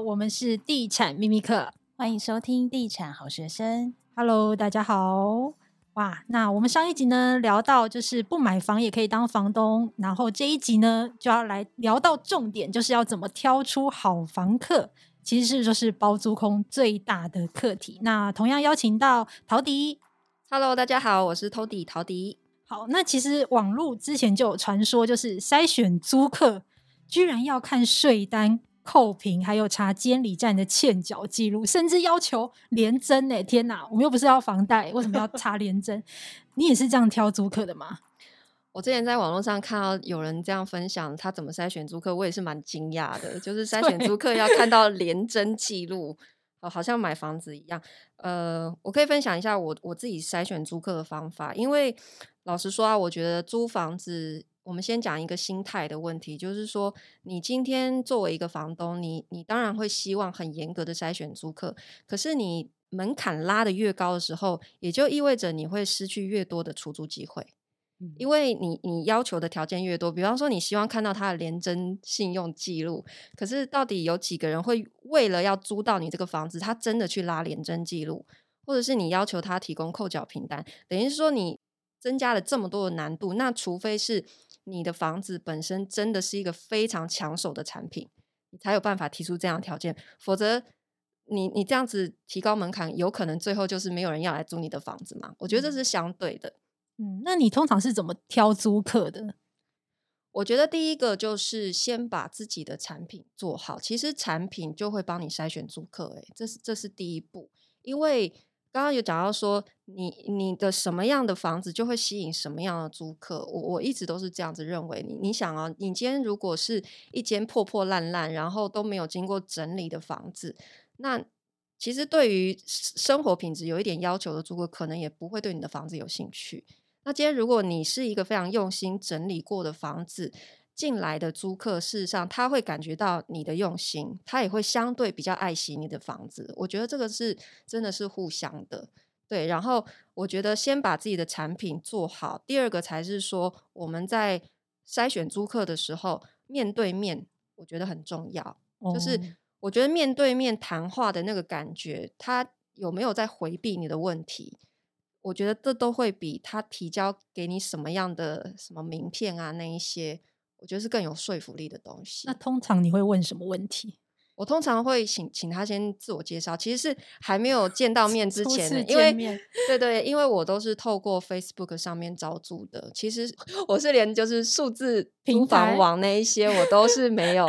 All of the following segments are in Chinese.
我们是地产秘密客，欢迎收听地产好学生。Hello，大家好。哇，那我们上一集呢聊到就是不买房也可以当房东，然后这一集呢就要来聊到重点，就是要怎么挑出好房客，其实是就是包租空最大的课题。那同样邀请到陶迪。Hello，大家好，我是 Tody 陶迪。好，那其实网络之前就有传说，就是筛选租客居然要看税单。扣凭，还有查监理站的欠缴记录，甚至要求联征诶，天哪，我们又不是要房贷，为什么要 查联征？你也是这样挑租客的吗？我之前在网络上看到有人这样分享他怎么筛选租客，我也是蛮惊讶的。就是筛选租客要看到联征记录，哦，好像买房子一样。呃，我可以分享一下我我自己筛选租客的方法，因为老实说啊，我觉得租房子。我们先讲一个心态的问题，就是说，你今天作为一个房东，你你当然会希望很严格的筛选租客，可是你门槛拉得越高的时候，也就意味着你会失去越多的出租机会，因为你你要求的条件越多，比方说你希望看到他的廉征信用记录，可是到底有几个人会为了要租到你这个房子，他真的去拉廉征记录，或者是你要求他提供扣缴凭单，等于是说你增加了这么多的难度，那除非是。你的房子本身真的是一个非常抢手的产品，你才有办法提出这样的条件。否则你，你你这样子提高门槛，有可能最后就是没有人要来租你的房子嘛？我觉得这是相对的。嗯，那你通常是怎么挑租客的？我觉得第一个就是先把自己的产品做好，其实产品就会帮你筛选租客。诶，这是这是第一步，因为。刚刚有讲到说，你你的什么样的房子就会吸引什么样的租客。我我一直都是这样子认为。你你想啊，你今天如果是一间破破烂烂，然后都没有经过整理的房子，那其实对于生活品质有一点要求的租客，可能也不会对你的房子有兴趣。那今天如果你是一个非常用心整理过的房子，进来的租客，事实上他会感觉到你的用心，他也会相对比较爱惜你的房子。我觉得这个是真的是互相的，对。然后我觉得先把自己的产品做好，第二个才是说我们在筛选租客的时候面对面，我觉得很重要。哦。就是我觉得面对面谈话的那个感觉，他有没有在回避你的问题？我觉得这都会比他提交给你什么样的什么名片啊那一些。我觉得是更有说服力的东西。那通常你会问什么问题？我通常会请请他先自我介绍，其实是还没有见到面之前，面因为对对，因为我都是透过 Facebook 上面招租的。其实 我是连就是数字租房网那一些我都是没有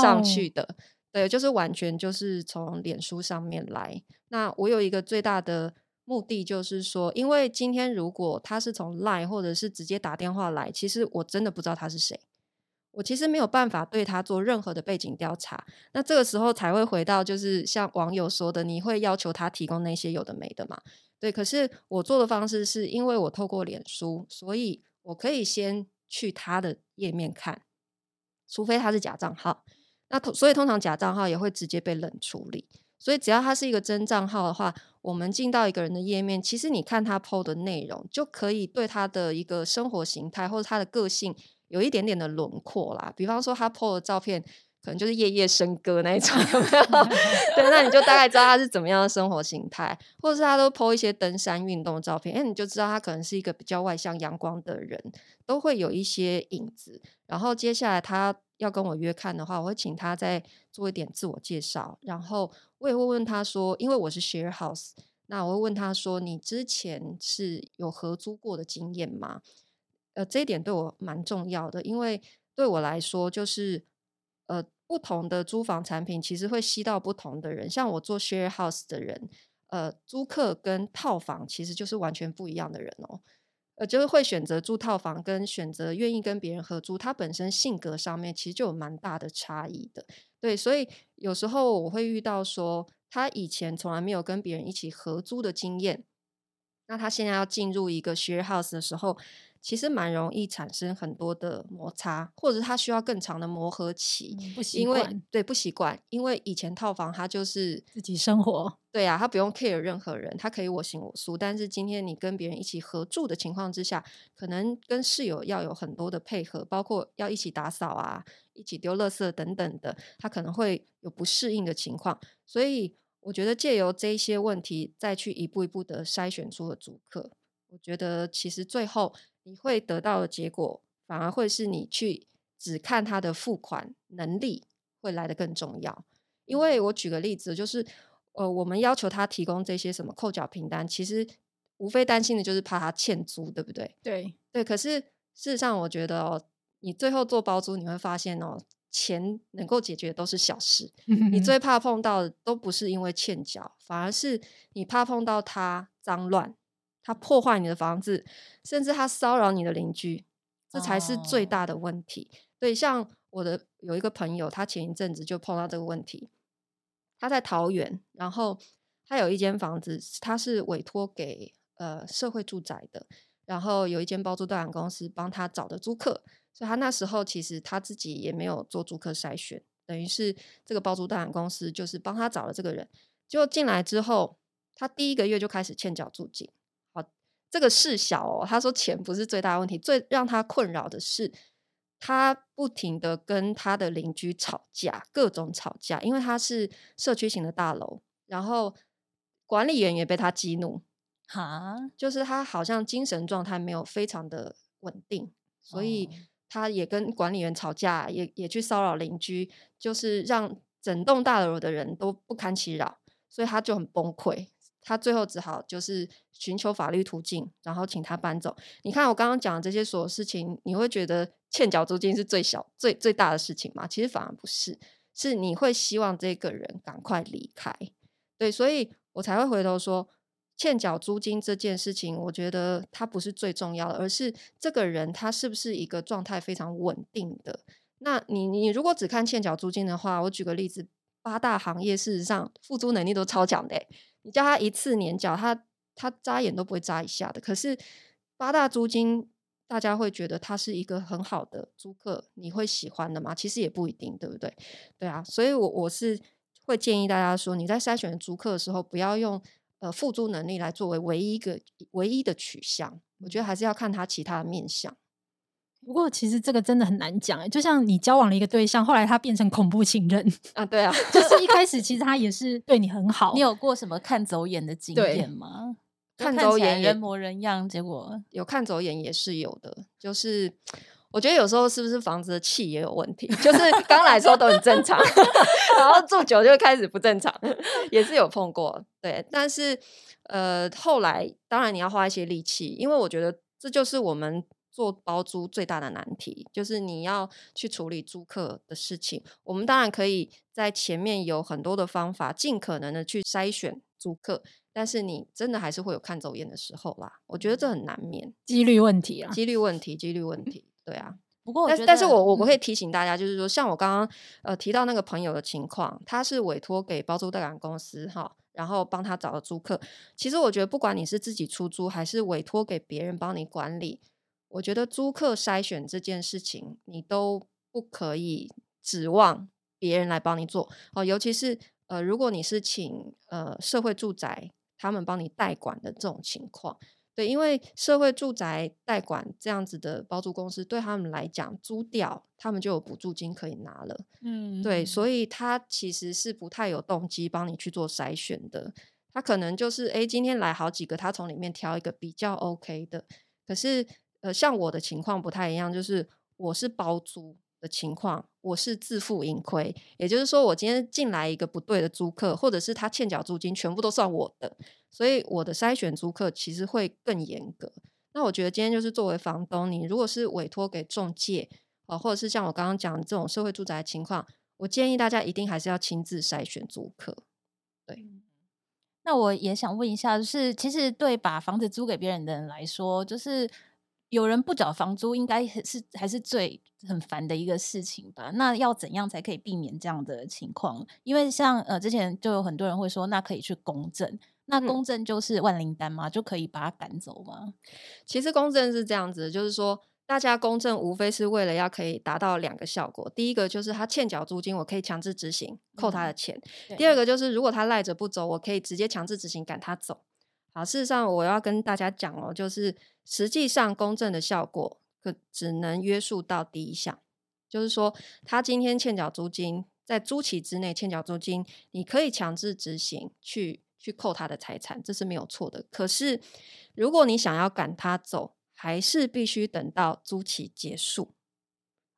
上去的。对，就是完全就是从脸书上面来。那我有一个最大的目的就是说，因为今天如果他是从 Line 或者是直接打电话来，其实我真的不知道他是谁。我其实没有办法对他做任何的背景调查，那这个时候才会回到就是像网友说的，你会要求他提供那些有的没的嘛？对，可是我做的方式是因为我透过脸书，所以我可以先去他的页面看，除非他是假账号，那所以通常假账号也会直接被冷处理，所以只要他是一个真账号的话，我们进到一个人的页面，其实你看他 PO 的内容，就可以对他的一个生活形态或者他的个性。有一点点的轮廓啦，比方说他 po 的照片，可能就是夜夜笙歌那一种，有没有？对，那你就大概知道他是怎么样的生活形态，或者是他都 po 一些登山运动的照片，哎，你就知道他可能是一个比较外向阳光的人，都会有一些影子。然后接下来他要跟我约看的话，我会请他再做一点自我介绍，然后我也会问他说，因为我是 share house，那我会问他说，你之前是有合租过的经验吗？呃，这一点对我蛮重要的，因为对我来说，就是呃，不同的租房产品其实会吸到不同的人。像我做 share house 的人，呃，租客跟套房其实就是完全不一样的人哦。呃，就是会选择住套房跟选择愿意跟别人合租，他本身性格上面其实就有蛮大的差异的。对，所以有时候我会遇到说，他以前从来没有跟别人一起合租的经验，那他现在要进入一个 share house 的时候。其实蛮容易产生很多的摩擦，或者是他需要更长的磨合期，嗯、不习惯，因为对不习惯，因为以前套房他就是自己生活，对啊，他不用 care 任何人，他可以我行我素。但是今天你跟别人一起合住的情况之下，可能跟室友要有很多的配合，包括要一起打扫啊，一起丢垃圾等等的，他可能会有不适应的情况。所以我觉得借由这一些问题，再去一步一步的筛选出了租客，我觉得其实最后你会得到的结果，反而会是你去只看他的付款能力会来得更重要。因为我举个例子，就是。呃，我们要求他提供这些什么扣缴凭单，其实无非担心的就是怕他欠租，对不对？对对。可是事实上，我觉得哦，你最后做包租，你会发现哦，钱能够解决的都是小事。你最怕碰到的都不是因为欠缴，反而是你怕碰到他脏乱，他破坏你的房子，甚至他骚扰你的邻居，这才是最大的问题。哦。对，像我的有一个朋友，他前一阵子就碰到这个问题。他在桃园，然后他有一间房子，他是委托给呃社会住宅的，然后有一间包租代管公司帮他找的租客，所以他那时候其实他自己也没有做租客筛选，等于是这个包租代管公司就是帮他找了这个人，就进来之后，他第一个月就开始欠缴租金。好，这个事小哦，他说钱不是最大的问题，最让他困扰的是。他不停的跟他的邻居吵架，各种吵架，因为他是社区型的大楼，然后管理员也被他激怒，哈，就是他好像精神状态没有非常的稳定，所以他也跟管理员吵架，也也去骚扰邻居，就是让整栋大楼的人都不堪其扰，所以他就很崩溃。他最后只好就是寻求法律途径，然后请他搬走。你看我刚刚讲的这些所有事情，你会觉得欠缴租金是最小、最最大的事情吗？其实反而不是，是你会希望这个人赶快离开。对，所以我才会回头说，欠缴租金这件事情，我觉得它不是最重要的，而是这个人他是不是一个状态非常稳定的。那你你如果只看欠缴租金的话，我举个例子，八大行业事实上付租能力都超强的。你叫他一次年缴，他他眨眼都不会眨一下的。可是八大租金，大家会觉得他是一个很好的租客，你会喜欢的吗？其实也不一定，对不对？对啊，所以我我是会建议大家说，你在筛选租客的时候，不要用呃付租能力来作为唯一一个唯一的取向。我觉得还是要看他其他的面向。不过，其实这个真的很难讲。就像你交往了一个对象，后来他变成恐怖情人 啊，对啊，就是一开始其实他也是对你很好。你有过什么看走眼的经验吗？看走眼，人模人样，结果有看走眼也是有的。就是我觉得有时候是不是房子的气也有问题？就是刚来的时候都很正常，然后住久就开始不正常，也是有碰过。对，但是呃，后来当然你要花一些力气，因为我觉得这就是我们。做包租最大的难题就是你要去处理租客的事情。我们当然可以在前面有很多的方法，尽可能的去筛选租客，但是你真的还是会有看走眼的时候啦。我觉得这很难免，几率问题啊，几率问题，几率问题。对啊，不过但但是我我不会提醒大家，就是说，像我刚刚呃提到那个朋友的情况，他是委托给包租代管公司哈，然后帮他找了租客。其实我觉得，不管你是自己出租，还是委托给别人帮你管理。我觉得租客筛选这件事情，你都不可以指望别人来帮你做哦。尤其是呃，如果你是请呃社会住宅他们帮你代管的这种情况，对，因为社会住宅代管这样子的包租公司对他们来讲，租掉他们就有补助金可以拿了，嗯，对，所以他其实是不太有动机帮你去做筛选的。他可能就是诶，今天来好几个，他从里面挑一个比较 OK 的，可是。呃，像我的情况不太一样，就是我是包租的情况，我是自负盈亏，也就是说，我今天进来一个不对的租客，或者是他欠缴租金，全部都算我的，所以我的筛选租客其实会更严格。那我觉得今天就是作为房东，你如果是委托给中介，呃，或者是像我刚刚讲这种社会住宅情况，我建议大家一定还是要亲自筛选租客。对，那我也想问一下，就是其实对把房子租给别人的人来说，就是。有人不缴房租，应该是还是最很烦的一个事情吧？那要怎样才可以避免这样的情况？因为像呃之前就有很多人会说，那可以去公证，那公证就是万灵丹吗？就可以把他赶走吗？其实公证是这样子，就是说大家公证无非是为了要可以达到两个效果，第一个就是他欠缴租金，我可以强制执行扣他的钱；嗯、第二个就是如果他赖着不走，我可以直接强制执行赶他走。好，事实上我要跟大家讲哦，就是实际上公证的效果可只能约束到第一项，就是说他今天欠缴租金，在租期之内欠缴租金，你可以强制执行去去扣他的财产，这是没有错的。可是如果你想要赶他走，还是必须等到租期结束，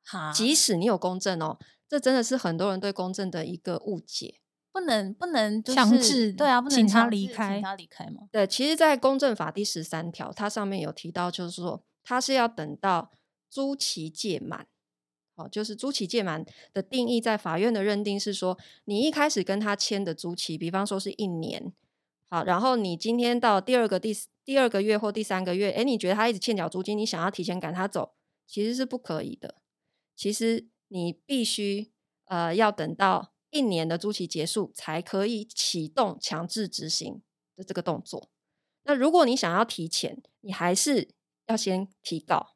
哈即使你有公证哦，这真的是很多人对公证的一个误解，不能不能强制，对啊，不能请他离开，请他离开吗？对，其实，在公证法第十三条，它上面有提到，就是说，他是要等到租期届满，哦，就是租期届满的定义，在法院的认定是说，你一开始跟他签的租期，比方说是一年。好，然后你今天到第二个第第二个月或第三个月，哎，你觉得他一直欠缴租金，你想要提前赶他走，其实是不可以的。其实你必须呃要等到一年的租期结束，才可以启动强制执行的这个动作。那如果你想要提前，你还是要先提告，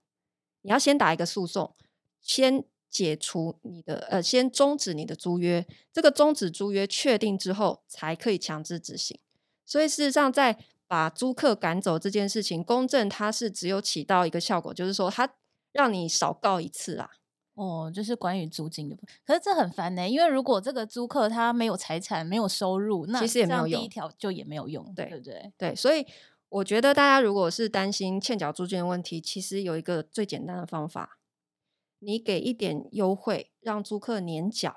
你要先打一个诉讼，先解除你的呃，先终止你的租约。这个终止租约确定之后，才可以强制执行。所以事实上，在把租客赶走这件事情，公证它是只有起到一个效果，就是说它让你少告一次啦。哦，就是关于租金的。可是这很烦呢，因为如果这个租客他没有财产、没有收入，那其实也没有用。第一条就也没有用，对，对不对？对，所以我觉得大家如果是担心欠缴租金的问题，其实有一个最简单的方法，你给一点优惠，让租客年缴。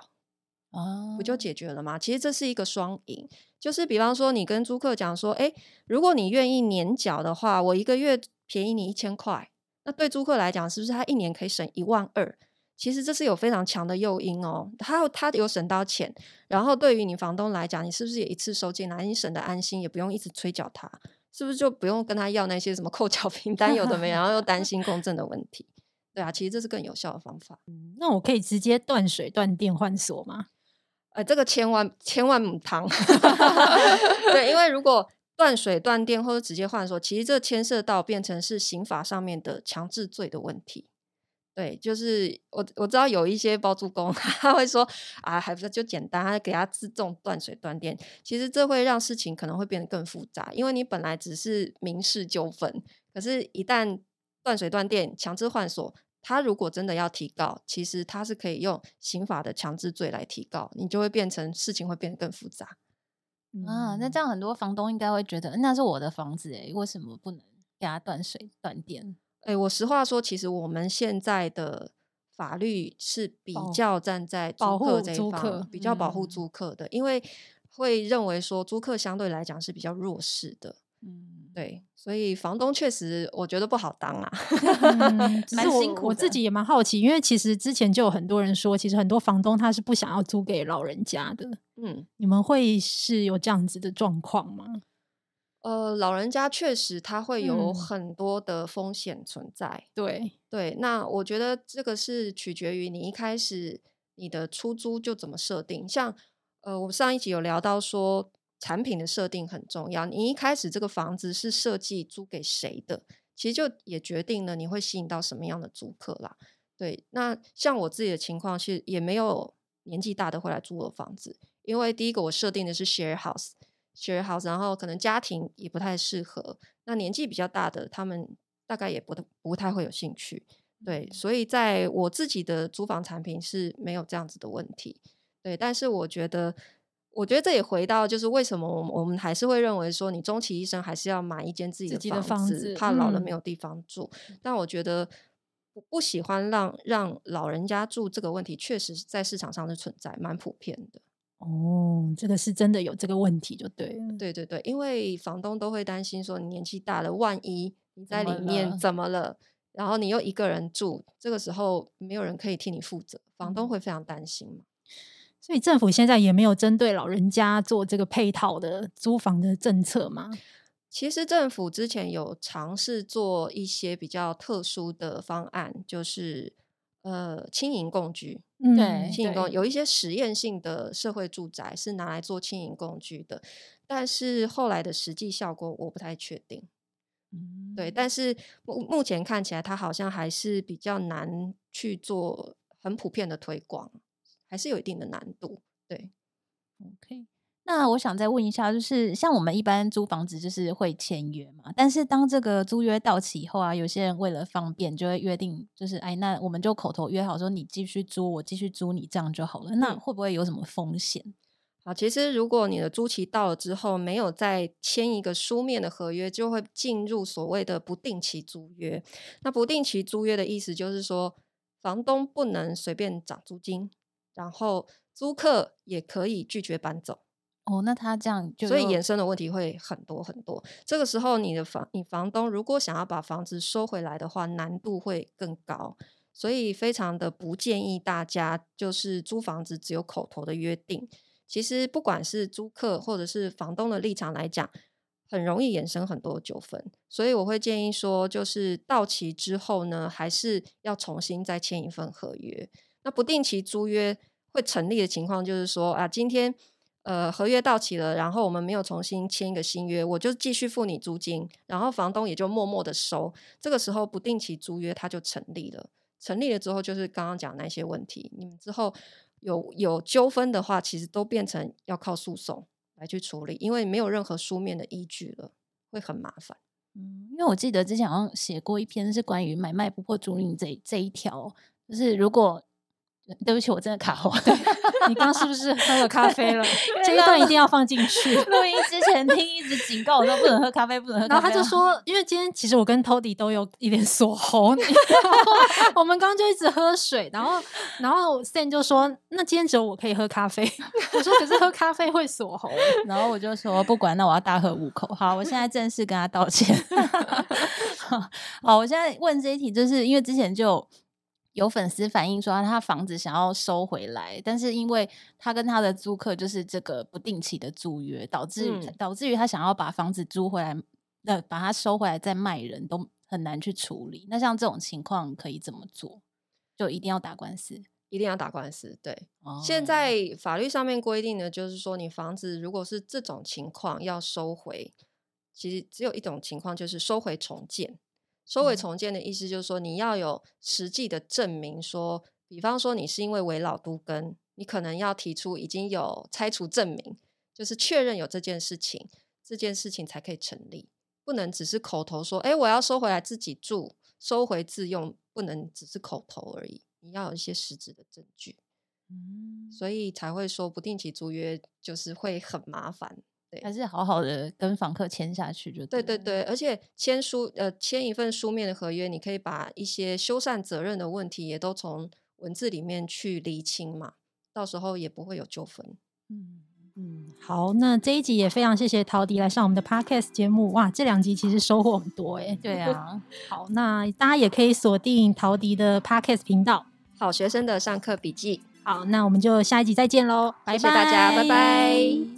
哦，不就解决了吗？其实这是一个双赢，就是比方说，你跟租客讲说，诶，如果你愿意年缴的话，我一个月便宜你一千块，那对租客来讲，是不是他一年可以省一万二？其实这是有非常强的诱因哦，他他有省到钱，然后对于你房东来讲，你是不是也一次收进来，你省得安心，也不用一直催缴他，是不是就不用跟他要那些什么扣缴凭单有的没，然后又担心公证的问题？对啊，其实这是更有效的方法。嗯，那我可以直接断水断电换锁吗？呃，这个千万千万母汤，对，因为如果断水断电或者直接换锁，其实这牵涉到变成是刑法上面的强制罪的问题。对，就是我我知道有一些包租公 他会说啊，还不是就简单，他给他自动断水断电，其实这会让事情可能会变得更复杂，因为你本来只是民事纠纷，可是一旦断水断电，强制换锁。他如果真的要提告，其实他是可以用刑法的强制罪来提告，你就会变成事情会变得更复杂。啊，那这样很多房东应该会觉得，那是我的房子诶，为什么不能给他断水断电？诶，我实话说，其实我们现在的法律是比较站在租客这一方，比较保护租客的，嗯，因为会认为说租客相对来讲是比较弱势的。嗯，对，所以房东确实我觉得不好当啊，蛮辛苦。我自己也蛮好奇，因为其实之前就有很多人说，其实很多房东他是不想要租给老人家的。嗯，你们会是有这样子的状况吗？呃，老人家确实他会有很多的风险存在。嗯、对对，那我觉得这个是取决于你一开始你的出租就怎么设定。像呃，我们上一集有聊到说。产品的设定很重要。你一开始这个房子是设计租给谁的，其实就也决定了你会吸引到什么样的租客啦。对，那像我自己的情况，其实也没有年纪大的会来租我的房子，因为第一个我设定的是 share house，share house，然后可能家庭也不太适合。那年纪比较大的，他们大概也不不太会有兴趣。对，所以在我自己的租房产品是没有这样子的问题。对，但是我觉得。我觉得这也回到，就是为什么我们我们还是会认为说，你终其一生还是要买一间自己的房子，自己的房子怕老了没有地方住。嗯、但我觉得不不喜欢让让老人家住这个问题，确实在市场上是存在，蛮普遍的。哦，这个是真的有这个问题，就对了。对对对，因为房东都会担心说，你年纪大了，万一你在里面怎么了，怎么了，然后你又一个人住，这个时候没有人可以替你负责，房东会非常担心嘛。所以政府现在也没有针对老人家做这个配套的租房的政策吗？其实政府之前有尝试做一些比较特殊的方案，就是呃轻盈共居，对，轻盈共有一些实验性的社会住宅是拿来做轻盈共居的，但是后来的实际效果我不太确定。嗯，对。但是目目前看起来，它好像还是比较难去做很普遍的推广，还是有一定的难度。对，OK。那我想再问一下，就是像我们一般租房子，就是会签约嘛？但是当这个租约到期以后啊，有些人为了方便，就会约定，就是哎，那我们就口头约好说，你继续租，我继续租你，这样就好了。那会不会有什么风险？嗯、好，其实如果你的租期到了之后，没有再签一个书面的合约，就会进入所谓的不定期租约。那不定期租约的意思就是说，房东不能随便涨租金，然后租客也可以拒绝搬走。哦，那他这样就，所以衍生的问题会很多很多。这个时候，你的房，你房东如果想要把房子收回来的话，难度会更高。所以，非常的不建议大家就是租房子只有口头的约定。其实，不管是租客或者是房东的立场来讲，很容易衍生很多纠纷。所以，我会建议说，就是到期之后呢，还是要重新再签一份合约。那不定期租约会成立的情况，就是说啊，今天。呃，合约到期了，然后我们没有重新签一个新约，我就继续付你租金，然后房东也就默默的收。这个时候不定期租约它就成立了，成立了之后就是刚刚讲那些问题，你们之后有有纠纷的话，其实都变成要靠诉讼来去处理，因为没有任何书面的依据了，会很麻烦。嗯，因为我记得之前好像写过一篇是关于买卖不破租赁这这一条，就是如果。对不起，我真的卡喉。你刚刚是不是喝了咖啡了？这一段一定要放进去。录音之前听一直警告我说不能喝咖啡，不能喝咖啡。然后他就说，因为今天其实我跟 Tody 都有一点锁喉，我们刚刚就一直喝水，然后然后 Sam 就说，那今天只有我可以喝咖啡。我说可是喝咖啡会锁喉，然后我就说不管，那我要大喝五口。好，我现在正式跟他道歉。好，我现在问这一题，就是因为之前就。有粉丝反映说，他房子想要收回来，但是因为他跟他的租客就是这个不定期的租约，导致导致于他想要把房子租回来，呃，把它收回来再卖人都很难去处理。那像这种情况可以怎么做？就一定要打官司，一定要打官司。对，哦、现在法律上面规定的就是说，你房子如果是这种情况要收回，其实只有一种情况，就是收回重建。收尾重建的意思就是说，你要有实际的证明说，说比方说你是因为危老都根，你可能要提出已经有拆除证明，就是确认有这件事情，这件事情才可以成立，不能只是口头说，哎，我要收回来自己住，收回自用，不能只是口头而已，你要有一些实质的证据，嗯，所以才会说不定期租约就是会很麻烦。对，还是好好的跟房客签下去就对。对对对，而且签书呃签一份书面的合约，你可以把一些修缮责任的问题也都从文字里面去厘清嘛，到时候也不会有纠纷。嗯嗯，好，那这一集也非常谢谢陶迪来上我们的 Podcast 节目，哇，这两集其实收获很多哎。对啊，好，那大家也可以锁定陶迪的 Podcast 频道，好学生的上课笔记。好，那我们就下一集再见喽，拜拜，谢谢大家，拜拜。